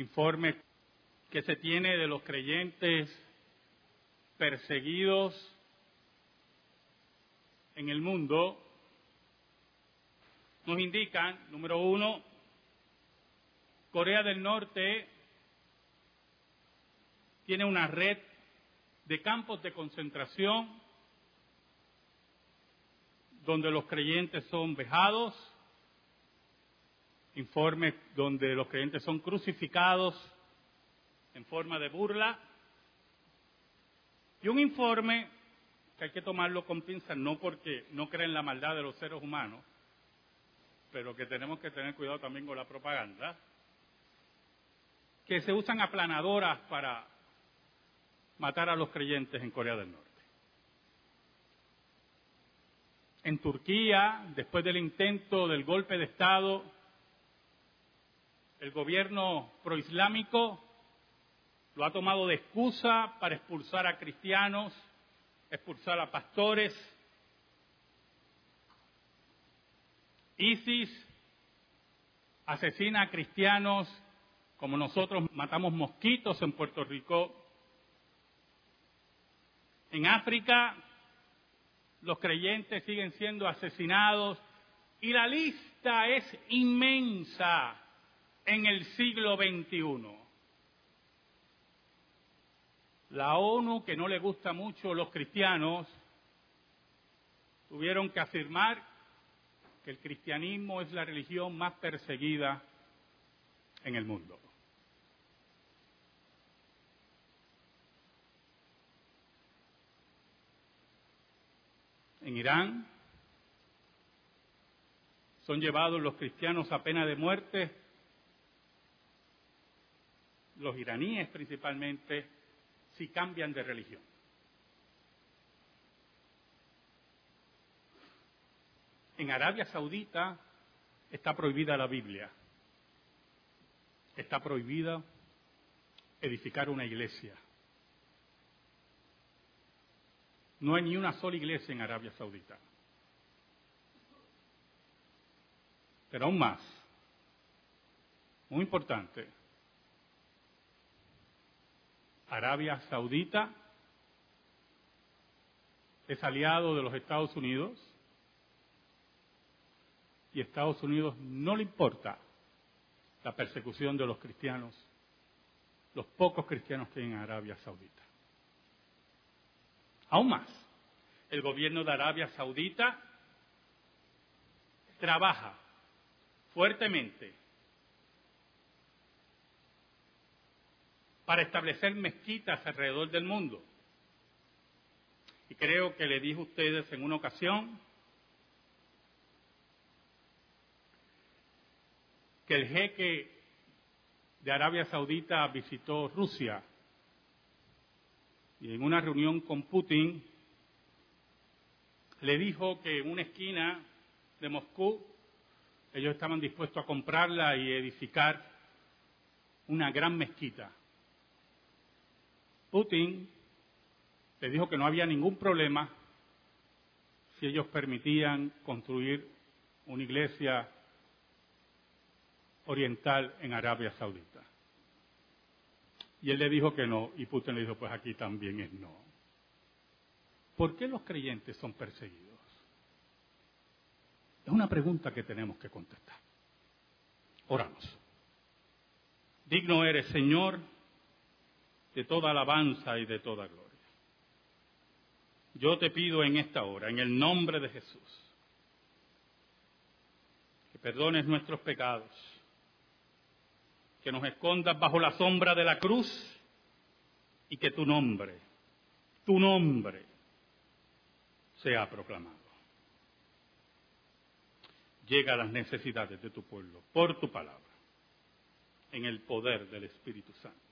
informe que se tiene de los creyentes perseguidos en el mundo, nos indican, número uno, Corea del Norte tiene una red de campos de concentración donde los creyentes son vejados, informes donde los creyentes son crucificados en forma de burla, y un informe que hay que tomarlo con pinzas, no porque no creen la maldad de los seres humanos, pero que tenemos que tener cuidado también con la propaganda, que se usan aplanadoras para matar a los creyentes en Corea del Norte. En Turquía, después del intento del golpe de Estado, el gobierno proislámico lo ha tomado de excusa para expulsar a cristianos, expulsar a pastores. ISIS asesina a cristianos como nosotros matamos mosquitos en Puerto Rico. En África los creyentes siguen siendo asesinados y la lista es inmensa en el siglo XXI. La ONU, que no le gusta mucho a los cristianos, tuvieron que afirmar que el cristianismo es la religión más perseguida en el mundo. En Irán son llevados los cristianos a pena de muerte, los iraníes principalmente, si cambian de religión. En Arabia Saudita está prohibida la Biblia. Está prohibida edificar una iglesia. No hay ni una sola iglesia en Arabia Saudita. Pero aún más, muy importante, Arabia Saudita es aliado de los Estados Unidos y Estados Unidos no le importa la persecución de los cristianos, los pocos cristianos que hay en Arabia Saudita. Aún más, el gobierno de Arabia Saudita trabaja fuertemente para establecer mezquitas alrededor del mundo. Y creo que le dije a ustedes en una ocasión que el jeque de Arabia Saudita visitó Rusia y en una reunión con Putin le dijo que en una esquina de Moscú ellos estaban dispuestos a comprarla y edificar una gran mezquita. Putin le dijo que no había ningún problema si ellos permitían construir una iglesia oriental en Arabia Saudita. Y él le dijo que no, y Putin le dijo, pues aquí también es no. ¿Por qué los creyentes son perseguidos? Es una pregunta que tenemos que contestar. Oramos. Digno eres, Señor, de toda alabanza y de toda gloria. Yo te pido en esta hora, en el nombre de Jesús, que perdones nuestros pecados, que nos escondas bajo la sombra de la cruz y que tu nombre, tu nombre, sea proclamado. Llega a las necesidades de tu pueblo por tu palabra, en el poder del Espíritu Santo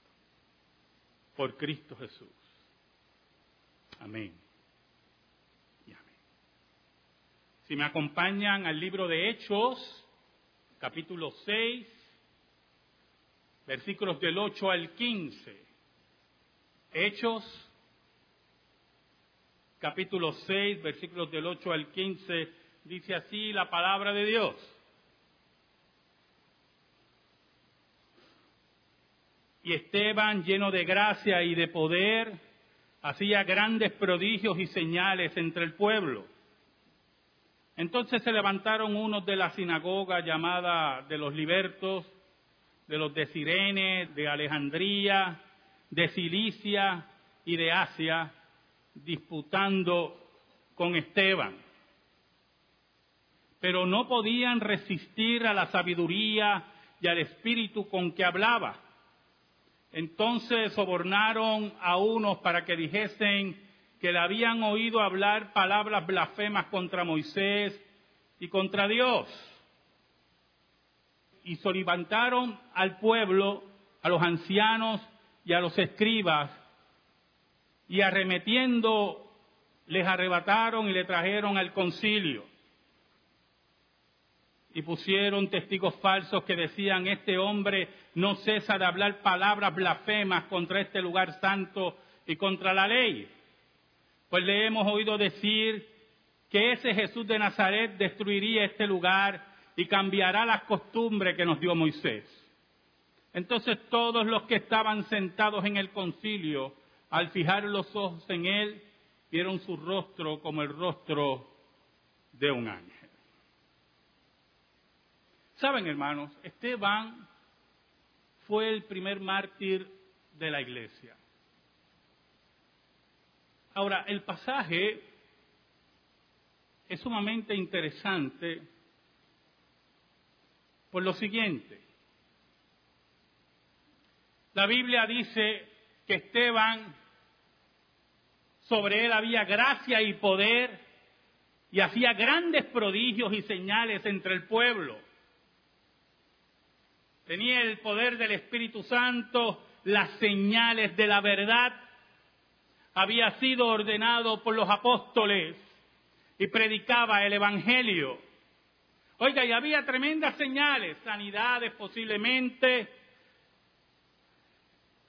por Cristo Jesús. Amén. Y amén. Si me acompañan al libro de Hechos, capítulo 6, versículos del 8 al 15. Hechos, capítulo 6, versículos del 8 al 15, dice así la palabra de Dios. Y Esteban, lleno de gracia y de poder, hacía grandes prodigios y señales entre el pueblo. Entonces se levantaron unos de la sinagoga llamada de los libertos, de los de Sirene, de Alejandría, de Cilicia y de Asia, disputando con Esteban. Pero no podían resistir a la sabiduría y al espíritu con que hablaba. Entonces sobornaron a unos para que dijesen que le habían oído hablar palabras blasfemas contra Moisés y contra Dios. Y solivantaron al pueblo, a los ancianos y a los escribas, y arremetiendo les arrebataron y le trajeron al concilio. Y pusieron testigos falsos que decían, este hombre no cesa de hablar palabras blasfemas contra este lugar santo y contra la ley. Pues le hemos oído decir que ese Jesús de Nazaret destruiría este lugar y cambiará las costumbres que nos dio Moisés. Entonces todos los que estaban sentados en el concilio, al fijar los ojos en él, vieron su rostro como el rostro de un ángel. Saben, hermanos, Esteban fue el primer mártir de la iglesia. Ahora, el pasaje es sumamente interesante por lo siguiente. La Biblia dice que Esteban, sobre él había gracia y poder y hacía grandes prodigios y señales entre el pueblo. Tenía el poder del Espíritu Santo, las señales de la verdad había sido ordenado por los apóstoles y predicaba el Evangelio. Oiga, y había tremendas señales, sanidades posiblemente,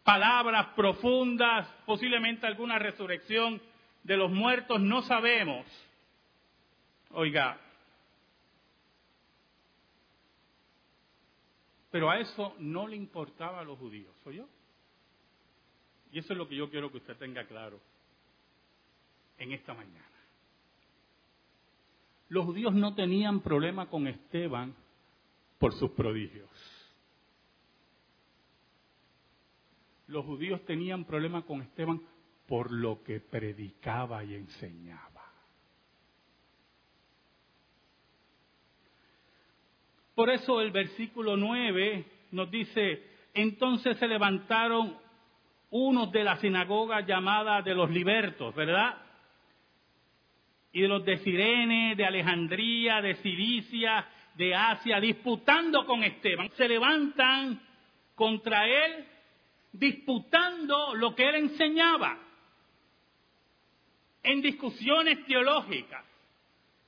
palabras profundas, posiblemente alguna resurrección de los muertos, no sabemos. Oiga, pero a eso no le importaba a los judíos, ¿soy yo? Y eso es lo que yo quiero que usted tenga claro en esta mañana. Los judíos no tenían problema con Esteban por sus prodigios. Los judíos tenían problema con Esteban por lo que predicaba y enseñaba. Por eso el versículo 9 nos dice, entonces se levantaron unos de la sinagoga llamada de los libertos, ¿verdad? Y de los de Sirene, de Alejandría, de Cilicia, de Asia, disputando con Esteban. Se levantan contra él, disputando lo que él enseñaba, en discusiones teológicas,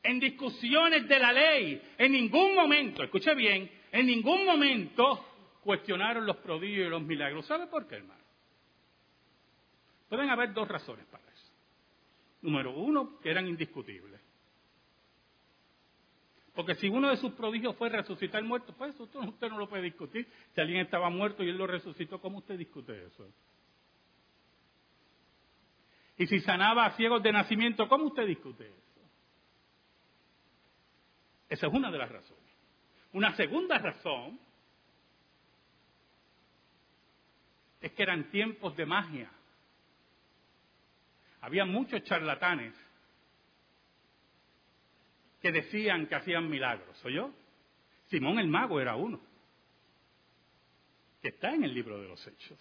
en discusiones de la ley. En ningún momento, escuche bien, en ningún momento cuestionaron los prodigios y los milagros. ¿Sabe por qué, hermano? Pueden haber dos razones para eso. Número uno, que eran indiscutibles. Porque si uno de sus prodigios fue resucitar muerto, pues eso usted no lo puede discutir. Si alguien estaba muerto y él lo resucitó, ¿cómo usted discute eso? Y si sanaba a ciegos de nacimiento, ¿cómo usted discute eso? Esa es una de las razones. Una segunda razón es que eran tiempos de magia había muchos charlatanes que decían que hacían milagros. ¿Soy yo? Simón el mago era uno, que está en el libro de los Hechos.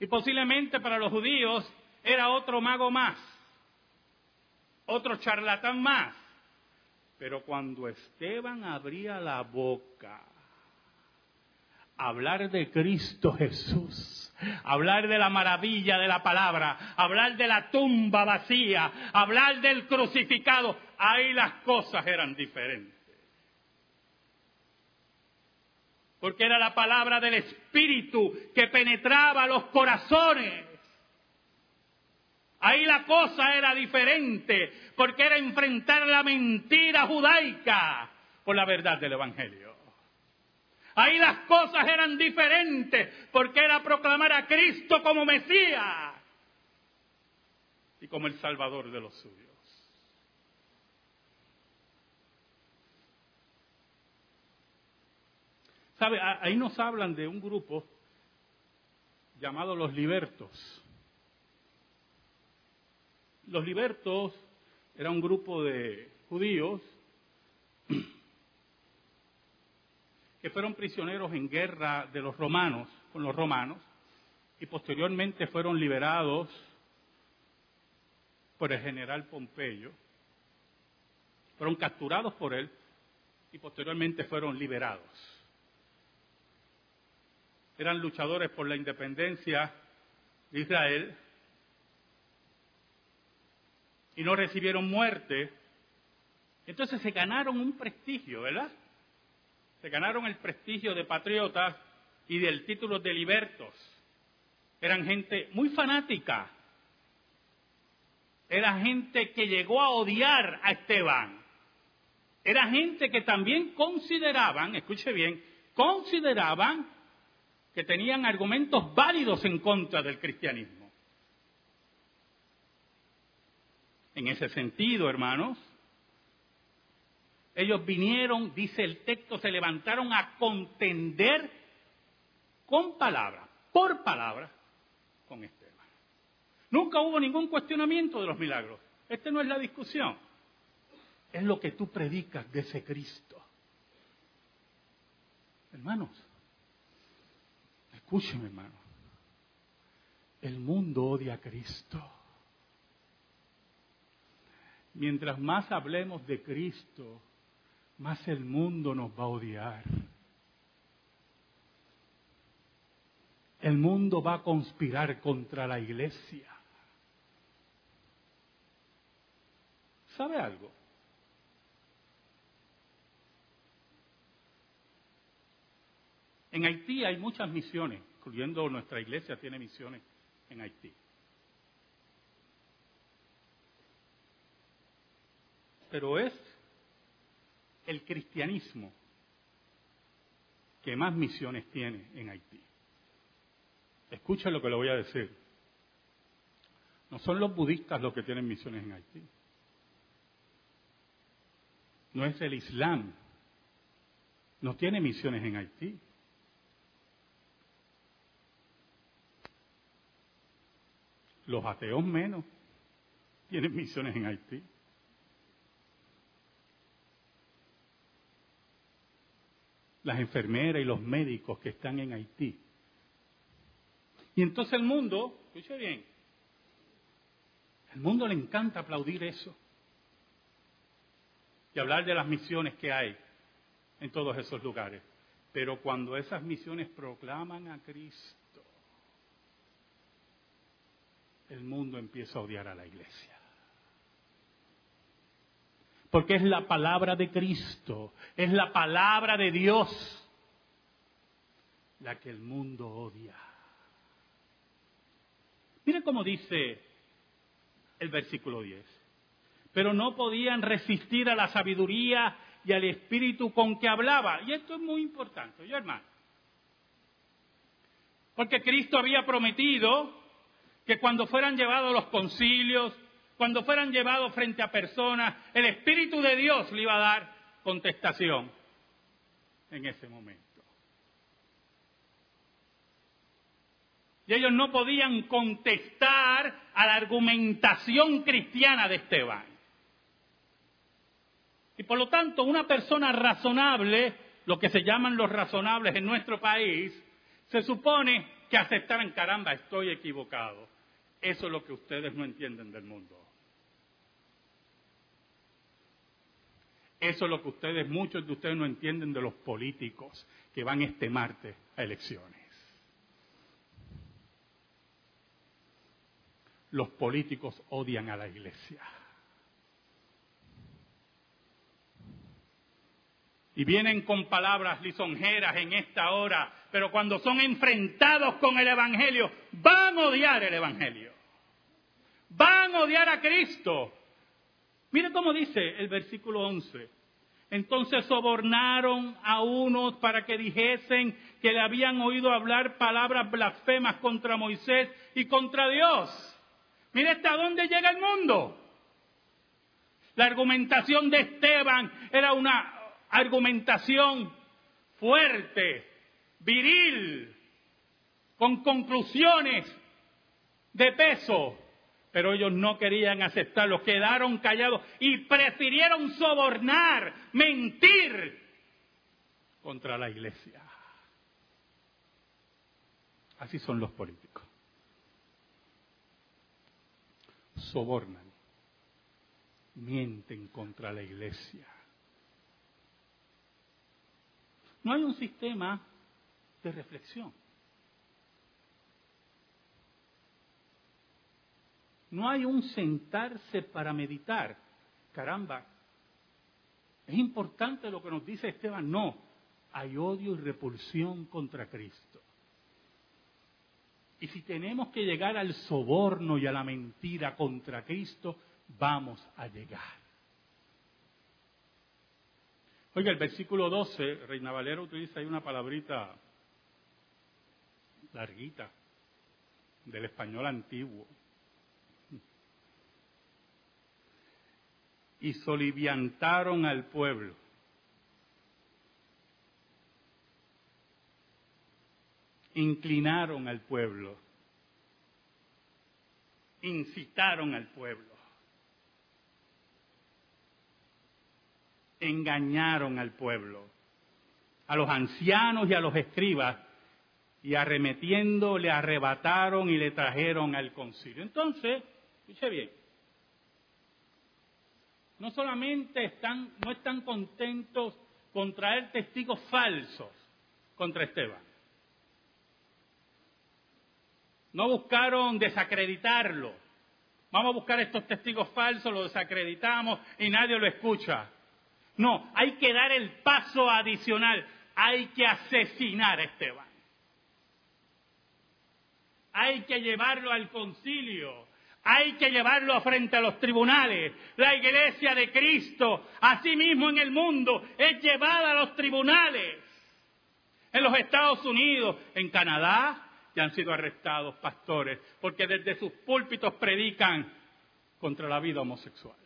Y posiblemente para los judíos era otro mago más, otro charlatán más. Pero cuando Esteban abría la boca, hablar de Cristo Jesús, hablar de la maravilla de la palabra, hablar de la tumba vacía, hablar del crucificado, ahí las cosas eran diferentes. Porque era la palabra del Espíritu que penetraba los corazones. Ahí la cosa era diferente, porque era enfrentar la mentira judaica por la verdad del Evangelio. Ahí las cosas eran diferentes porque era proclamar a Cristo como Mesías y como el Salvador de los suyos. ¿Sabe? Ahí nos hablan de un grupo llamado los libertos. Los libertos era un grupo de judíos que fueron prisioneros en guerra de los romanos, con los romanos, y posteriormente fueron liberados por el general Pompeyo, fueron capturados por él y posteriormente fueron liberados. Eran luchadores por la independencia de Israel y no recibieron muerte. Entonces se ganaron un prestigio, ¿verdad? Se ganaron el prestigio de patriotas y del título de libertos. Eran gente muy fanática. Era gente que llegó a odiar a Esteban. Era gente que también consideraban, escuche bien, consideraban que tenían argumentos válidos en contra del cristianismo. En ese sentido, hermanos, ellos vinieron, dice el texto, se levantaron a contender con palabra, por palabra, con Esteban. Nunca hubo ningún cuestionamiento de los milagros. Esta no es la discusión. Es lo que tú predicas de ese Cristo. Hermanos, escúcheme hermano. El mundo odia a Cristo. Mientras más hablemos de Cristo, más el mundo nos va a odiar. El mundo va a conspirar contra la iglesia. ¿Sabe algo? En Haití hay muchas misiones, incluyendo nuestra iglesia tiene misiones en Haití. Pero es el cristianismo que más misiones tiene en Haití. Escuchen lo que le voy a decir. No son los budistas los que tienen misiones en Haití. No es el Islam. No tiene misiones en Haití. Los ateos menos tienen misiones en Haití. Las enfermeras y los médicos que están en Haití. Y entonces el mundo, escuche bien, el mundo le encanta aplaudir eso y hablar de las misiones que hay en todos esos lugares. Pero cuando esas misiones proclaman a Cristo, el mundo empieza a odiar a la iglesia porque es la palabra de Cristo, es la palabra de Dios la que el mundo odia. Miren cómo dice el versículo 10. Pero no podían resistir a la sabiduría y al espíritu con que hablaba. Y esto es muy importante, yo hermano. Porque Cristo había prometido que cuando fueran llevados los concilios, cuando fueran llevados frente a personas, el Espíritu de Dios le iba a dar contestación en ese momento. Y ellos no podían contestar a la argumentación cristiana de Esteban. Y por lo tanto, una persona razonable, lo que se llaman los razonables en nuestro país, se supone que aceptaran, caramba, estoy equivocado. Eso es lo que ustedes no entienden del mundo. Eso es lo que ustedes, muchos de ustedes no entienden de los políticos que van este martes a elecciones. Los políticos odian a la iglesia. Y vienen con palabras lisonjeras en esta hora, pero cuando son enfrentados con el Evangelio, van a odiar el Evangelio. Van a odiar a Cristo. Mire cómo dice el versículo 11. Entonces sobornaron a unos para que dijesen que le habían oído hablar palabras blasfemas contra Moisés y contra Dios. Mire hasta dónde llega el mundo. La argumentación de Esteban era una argumentación fuerte, viril, con conclusiones de peso, pero ellos no querían aceptarlo, quedaron callados y prefirieron sobornar, mentir contra la iglesia. Así son los políticos. Sobornan, mienten contra la iglesia. No hay un sistema de reflexión. No hay un sentarse para meditar. Caramba, es importante lo que nos dice Esteban. No, hay odio y repulsión contra Cristo. Y si tenemos que llegar al soborno y a la mentira contra Cristo, vamos a llegar. Oiga, el versículo 12, Reina Valera utiliza ahí una palabrita larguita del español antiguo. Y soliviantaron al pueblo. Inclinaron al pueblo. Incitaron al pueblo. Engañaron al pueblo. A los ancianos y a los escribas. Y arremetiendo le arrebataron y le trajeron al concilio. Entonces, escuche bien, no solamente están, no están contentos con traer testigos falsos contra Esteban. No buscaron desacreditarlo. Vamos a buscar estos testigos falsos, los desacreditamos y nadie lo escucha. No, hay que dar el paso adicional. Hay que asesinar a Esteban. Hay que llevarlo al concilio hay que llevarlo frente a los tribunales. La iglesia de Cristo, así mismo en el mundo, es llevada a los tribunales. En los Estados Unidos, en Canadá, ya han sido arrestados pastores, porque desde sus púlpitos predican contra la vida homosexual.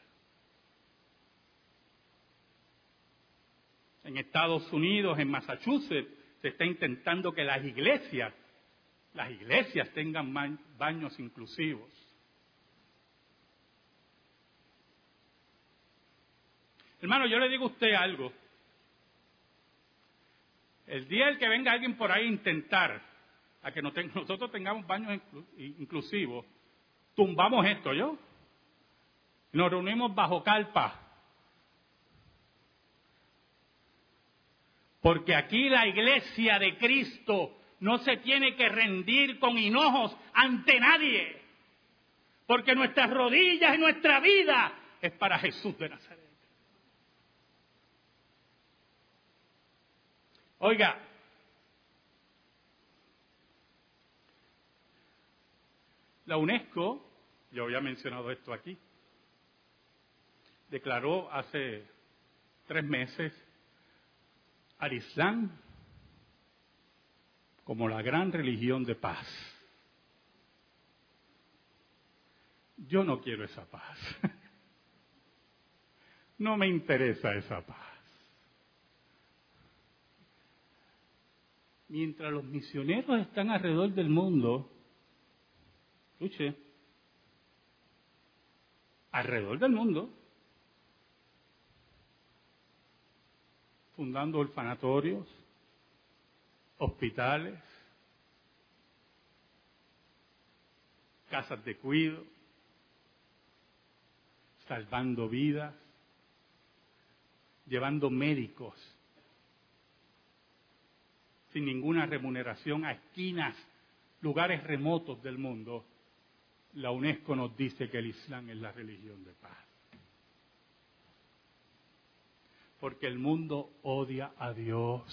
En Estados Unidos, en Massachusetts, se está intentando que las iglesias, las iglesias tengan baños inclusivos. Hermano, yo le digo a usted algo. El día el que venga alguien por ahí a intentar a que nosotros tengamos baños inclusivos, tumbamos esto, ¿yo? Nos reunimos bajo calpa. Porque aquí la iglesia de Cristo no se tiene que rendir con hinojos ante nadie. Porque nuestras rodillas y nuestra vida es para Jesús de Nazaret. Oiga, la UNESCO, yo había mencionado esto aquí, declaró hace tres meses al Islam como la gran religión de paz. Yo no quiero esa paz. No me interesa esa paz. Mientras los misioneros están alrededor del mundo, escuche, alrededor del mundo, fundando orfanatorios, hospitales, casas de cuido, salvando vidas, llevando médicos sin ninguna remuneración a esquinas, lugares remotos del mundo, la UNESCO nos dice que el Islam es la religión de paz. Porque el mundo odia a Dios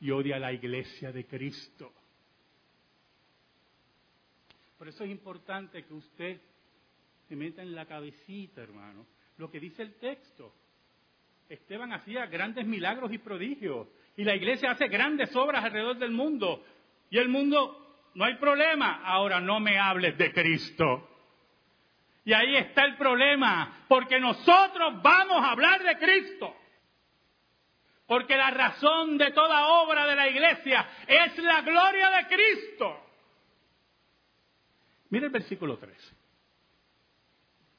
y odia a la iglesia de Cristo. Por eso es importante que usted se meta en la cabecita, hermano, lo que dice el texto. Esteban hacía grandes milagros y prodigios. Y la iglesia hace grandes obras alrededor del mundo. Y el mundo, no hay problema. Ahora no me hables de Cristo. Y ahí está el problema. Porque nosotros vamos a hablar de Cristo. Porque la razón de toda obra de la iglesia es la gloria de Cristo. Mira el versículo 3.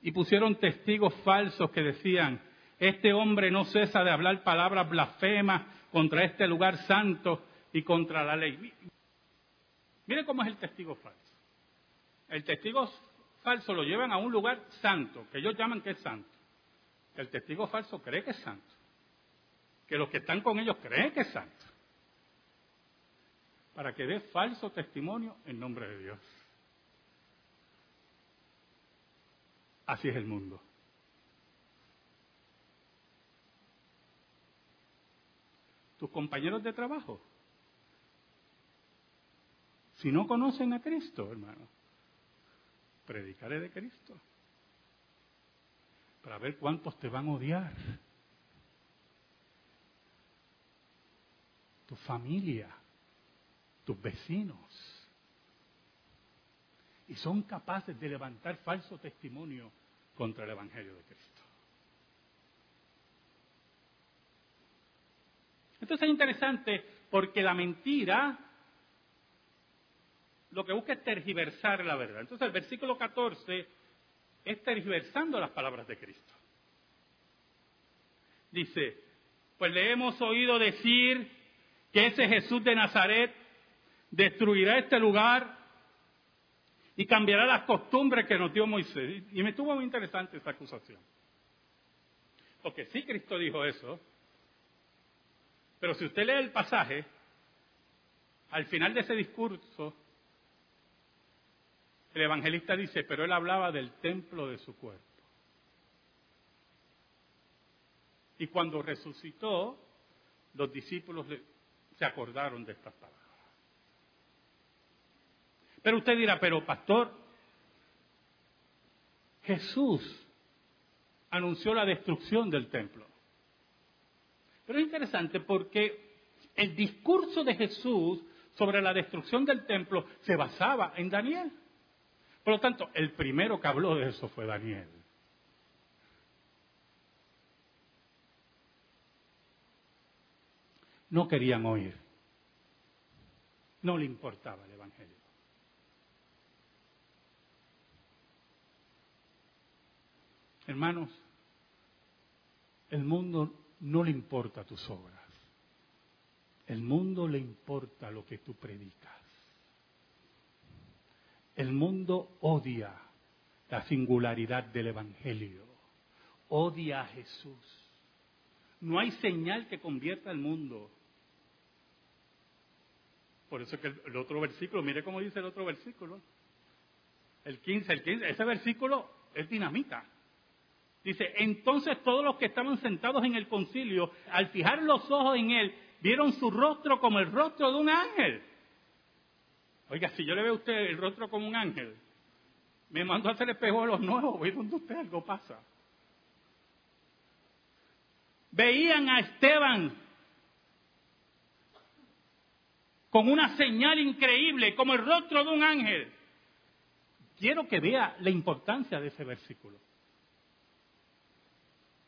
Y pusieron testigos falsos que decían, este hombre no cesa de hablar palabras blasfemas contra este lugar santo y contra la ley. Mire cómo es el testigo falso. El testigo falso lo llevan a un lugar santo, que ellos llaman que es santo. El testigo falso cree que es santo. Que los que están con ellos creen que es santo. Para que dé falso testimonio en nombre de Dios. Así es el mundo. Tus compañeros de trabajo. Si no conocen a Cristo, hermano, predicaré de Cristo. Para ver cuántos te van a odiar. Tu familia, tus vecinos. Y son capaces de levantar falso testimonio contra el Evangelio de Cristo. Entonces es interesante porque la mentira lo que busca es tergiversar la verdad. Entonces el versículo 14 es tergiversando las palabras de Cristo. Dice, pues le hemos oído decir que ese Jesús de Nazaret destruirá este lugar y cambiará las costumbres que nos dio Moisés. Y me estuvo muy interesante esa acusación. Porque sí Cristo dijo eso, pero si usted lee el pasaje, al final de ese discurso, el evangelista dice, pero él hablaba del templo de su cuerpo. Y cuando resucitó, los discípulos se acordaron de estas palabras. Pero usted dirá, pero pastor, Jesús anunció la destrucción del templo. Pero es interesante porque el discurso de Jesús sobre la destrucción del templo se basaba en Daniel. Por lo tanto, el primero que habló de eso fue Daniel. No querían oír. No le importaba el Evangelio. Hermanos, el mundo no le importa tus obras. El mundo le importa lo que tú predicas. El mundo odia la singularidad del Evangelio. Odia a Jesús. No hay señal que convierta al mundo. Por eso que el, otro versículo, mire cómo dice el otro versículo. El 15, el 15, ese versículo es dinamita. Dice, entonces todos los que estaban sentados en el concilio, al fijar los ojos en él, vieron su rostro como el rostro de un ángel. Oiga, si yo le veo a usted el rostro como un ángel, me mando a hacer espejo de los nuevos, voy donde usted algo pasa. Veían a Esteban con una señal increíble, como el rostro de un ángel. Quiero que vea la importancia de ese versículo.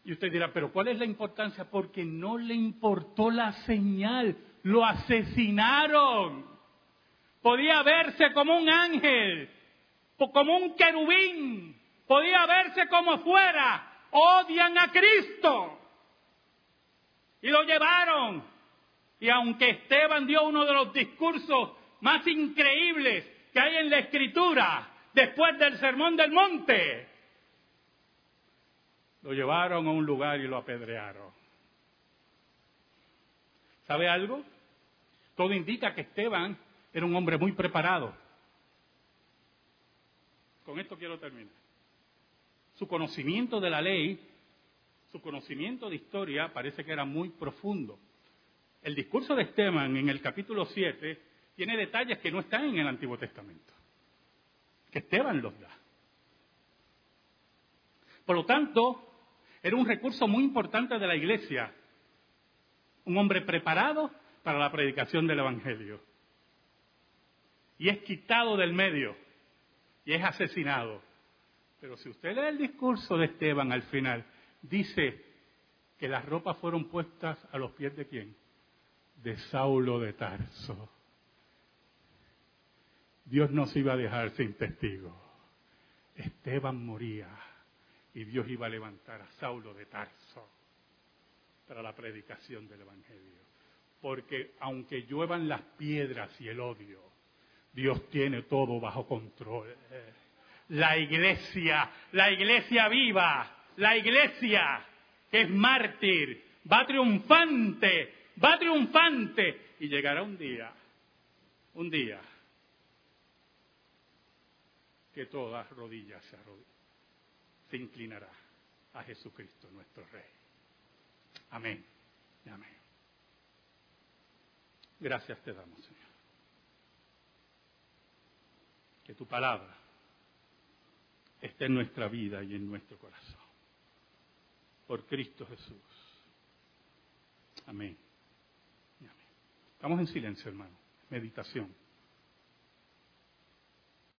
Y usted dirá, pero ¿cuál es la importancia? Porque no le importó la señal, lo asesinaron. Podía verse como un ángel, como un querubín, podía verse como fuera. Odian a Cristo. Y lo llevaron. Y aunque Esteban dio uno de los discursos más increíbles que hay en la Escritura, después del Sermón del Monte, lo llevaron a un lugar y lo apedrearon. ¿Sabe algo? Todo indica que Esteban era un hombre muy preparado. Con esto quiero terminar. Su conocimiento de la ley, su conocimiento de historia parece que era muy profundo. El discurso de Esteban en el capítulo 7 tiene detalles que no están en el Antiguo Testamento, que Esteban los da. Por lo tanto, Era un recurso muy importante de la iglesia. Un hombre preparado para la predicación del Evangelio. Y es quitado del medio y es asesinado. Pero si usted lee el discurso de Esteban al final, dice que las ropas fueron puestas a los pies de quién? De Saulo de Tarso. Dios no se iba a dejar sin testigo. Esteban moría y Dios iba a levantar a Saulo de Tarso para la predicación del Evangelio. Porque aunque lluevan las piedras y el odio, Dios tiene todo bajo control. La iglesia, la iglesia viva, la iglesia que es mártir, va triunfante, va triunfante y llegará un día, un día que todas rodillas se, se inclinará a Jesucristo nuestro Rey. Amén. Amén. Gracias te damos, Señor. Que tu palabra esté en nuestra vida y en nuestro corazón. Por Cristo Jesús. Amén. Amén. Estamos en silencio, hermano. Meditación.